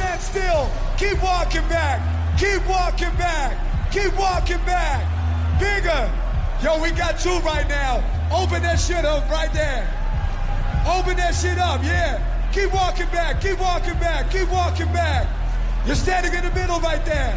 stand still. Keep walking back. Keep walking back. Keep walking back. Bigger. Yo, we got two right now. Open that shit up right there. Open that shit up, yeah. Keep walking back. Keep walking back. Keep walking back. You're standing in the middle right there.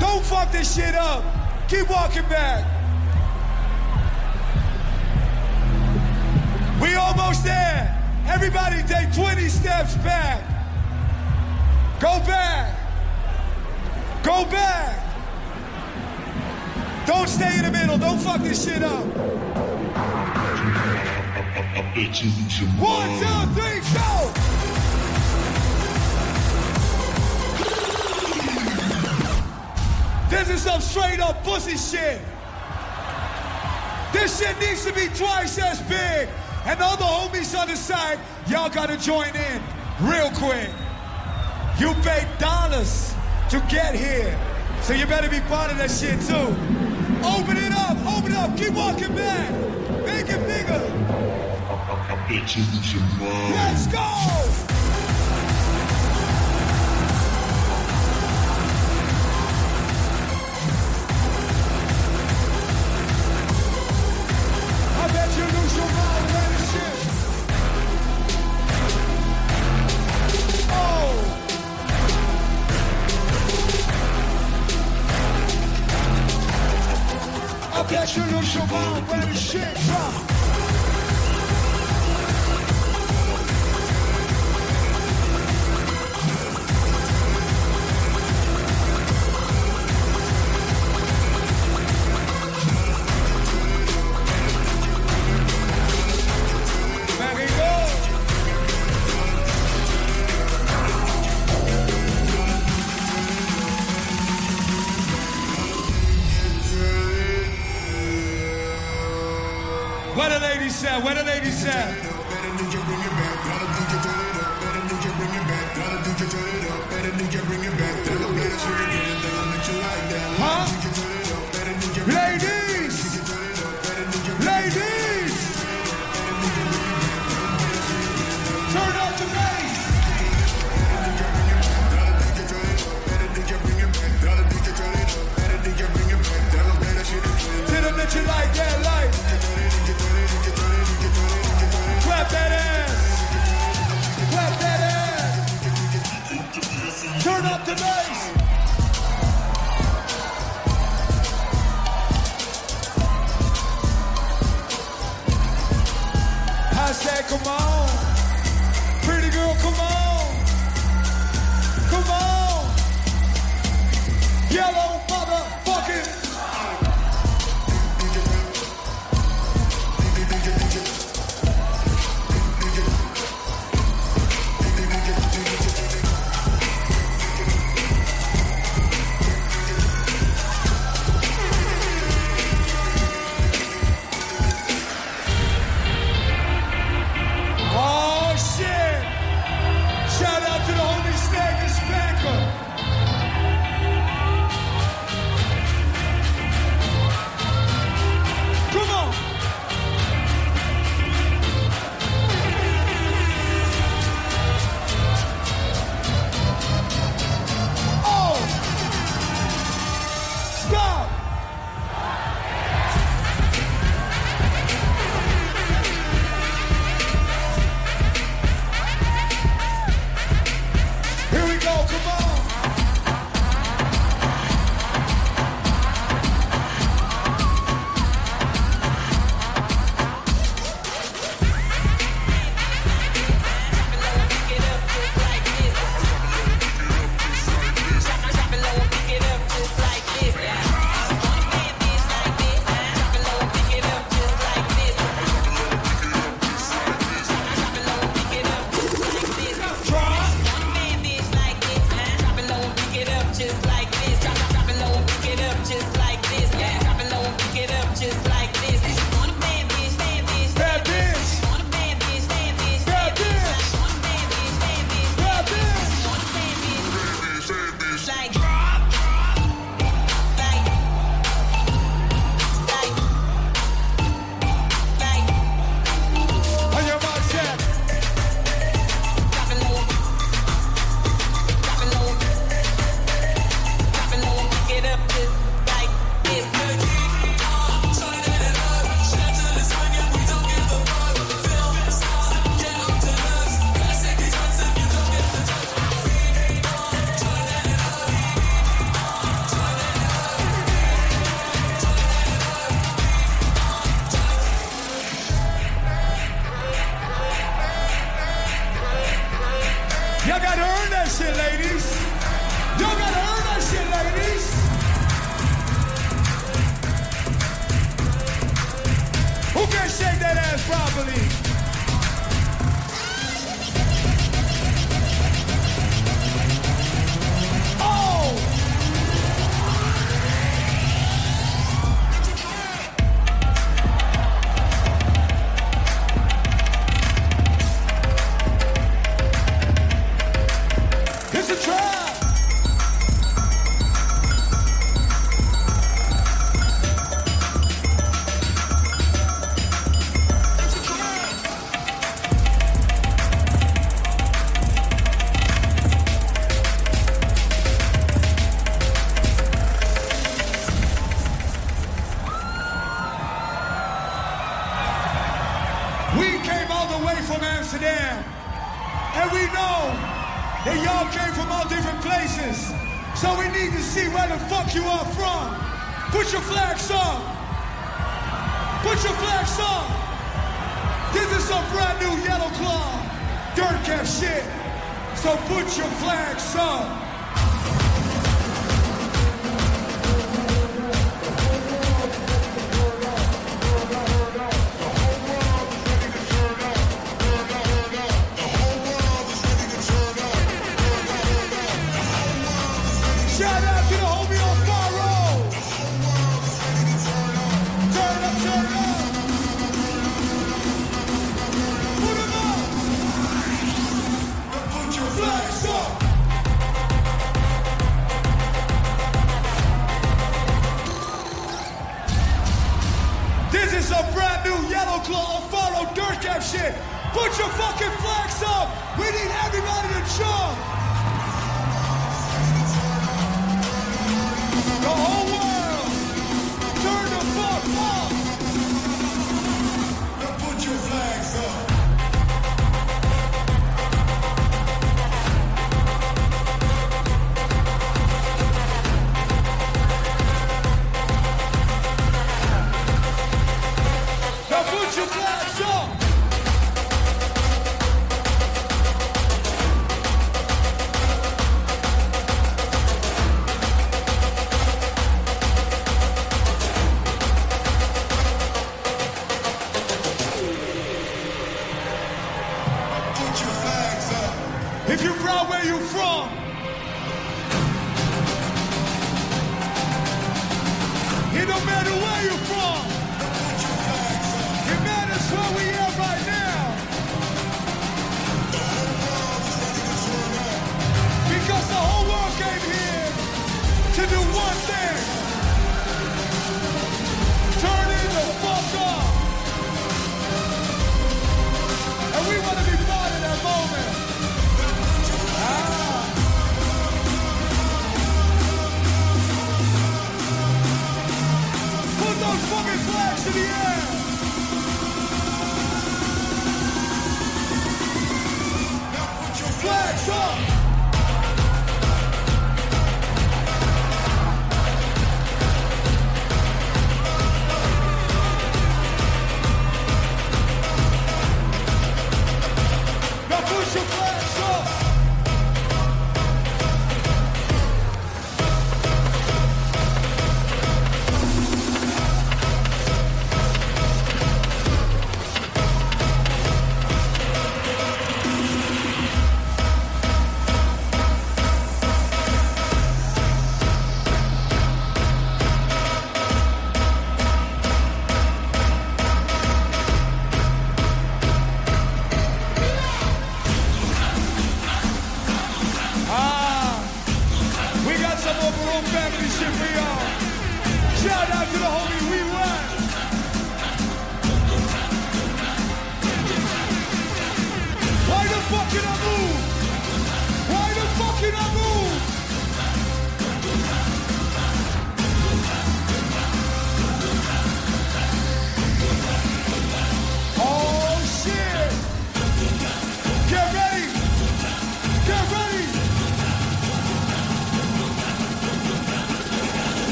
Don't fuck this shit up. Keep walking back. We almost there. Everybody take 20 steps back. Go back. Go back. Don't stay in the middle. Don't fuck this shit up. One, two, three, go! This is some straight up pussy shit. This shit needs to be twice as big. And all the homies on the side, y'all gotta join in real quick. You paid dollars to get here. So you better be part of that shit too. Open it up, open it up, keep walking back. Make it bigger. Let's go! What Put your flags on. Put your flags on. This is some brand new yellow claw, dirt cap shit. So put your flags on. Shout out to the homie on fire. Outlaw Alfaro Durkheim shit. Put your fucking flags up. Where you from? It matters where we are right now. Because the whole world came here to do one thing. The fuck. And we want to be part of that moment.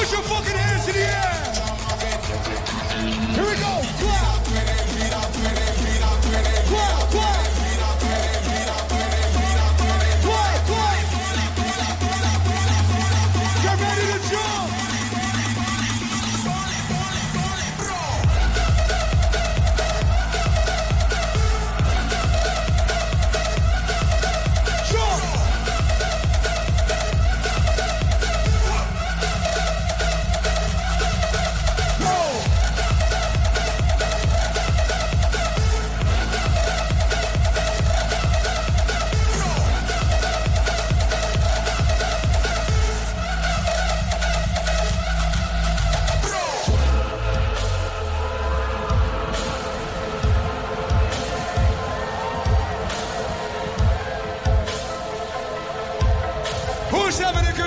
Puxa o fucking!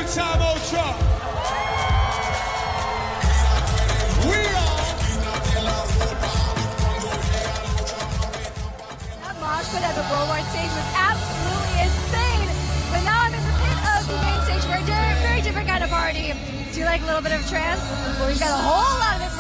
Time, two-time Ultra. Moshpit at the Worldwide stage was absolutely insane. But now I'm in the pit of the main stage for a very different kind of party. Do you like a little bit of trance? Well, we've got a whole lot of it